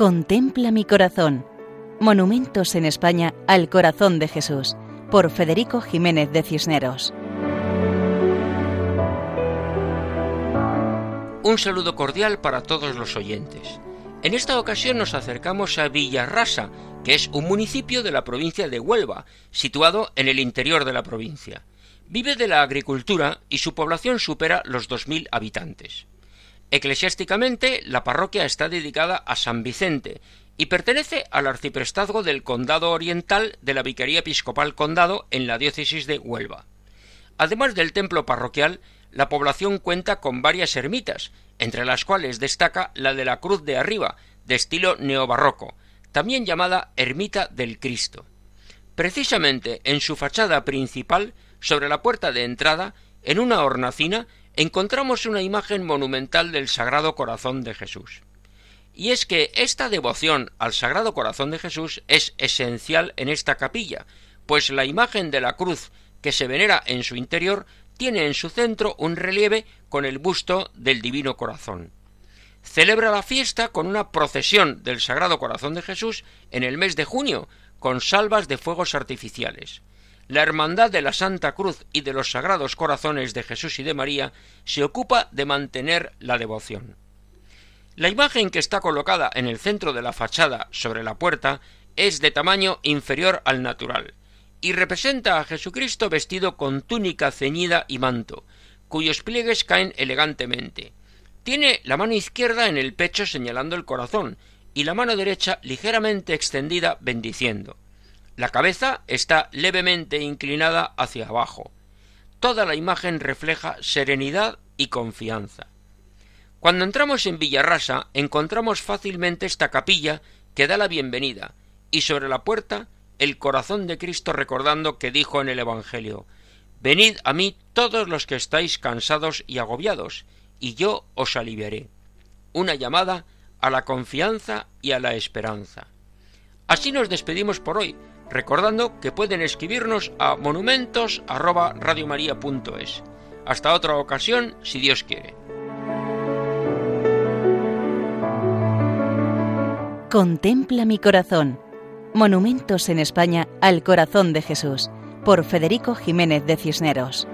Contempla mi corazón. Monumentos en España al corazón de Jesús, por Federico Jiménez de Cisneros. Un saludo cordial para todos los oyentes. En esta ocasión nos acercamos a Villarrasa, que es un municipio de la provincia de Huelva, situado en el interior de la provincia. Vive de la agricultura y su población supera los 2.000 habitantes. Eclesiásticamente, la parroquia está dedicada a San Vicente y pertenece al arciprestazgo del Condado Oriental de la Vicaría Episcopal Condado en la diócesis de Huelva. Además del templo parroquial, la población cuenta con varias ermitas, entre las cuales destaca la de la Cruz de Arriba, de estilo neobarroco, también llamada Ermita del Cristo. Precisamente en su fachada principal, sobre la puerta de entrada, en una hornacina, encontramos una imagen monumental del Sagrado Corazón de Jesús. Y es que esta devoción al Sagrado Corazón de Jesús es esencial en esta capilla, pues la imagen de la cruz que se venera en su interior tiene en su centro un relieve con el busto del Divino Corazón. Celebra la fiesta con una procesión del Sagrado Corazón de Jesús en el mes de junio, con salvas de fuegos artificiales. La Hermandad de la Santa Cruz y de los Sagrados Corazones de Jesús y de María se ocupa de mantener la devoción. La imagen que está colocada en el centro de la fachada sobre la puerta es de tamaño inferior al natural, y representa a Jesucristo vestido con túnica ceñida y manto, cuyos pliegues caen elegantemente. Tiene la mano izquierda en el pecho señalando el corazón y la mano derecha ligeramente extendida bendiciendo. La cabeza está levemente inclinada hacia abajo. Toda la imagen refleja serenidad y confianza. Cuando entramos en Villarrasa encontramos fácilmente esta capilla que da la bienvenida y sobre la puerta el corazón de Cristo recordando que dijo en el Evangelio Venid a mí todos los que estáis cansados y agobiados, y yo os aliviaré. Una llamada a la confianza y a la esperanza. Así nos despedimos por hoy, recordando que pueden escribirnos a monumentos@radiomaria.es. Hasta otra ocasión, si Dios quiere. Contempla mi corazón Monumentos en España al Corazón de Jesús, por Federico Jiménez de Cisneros.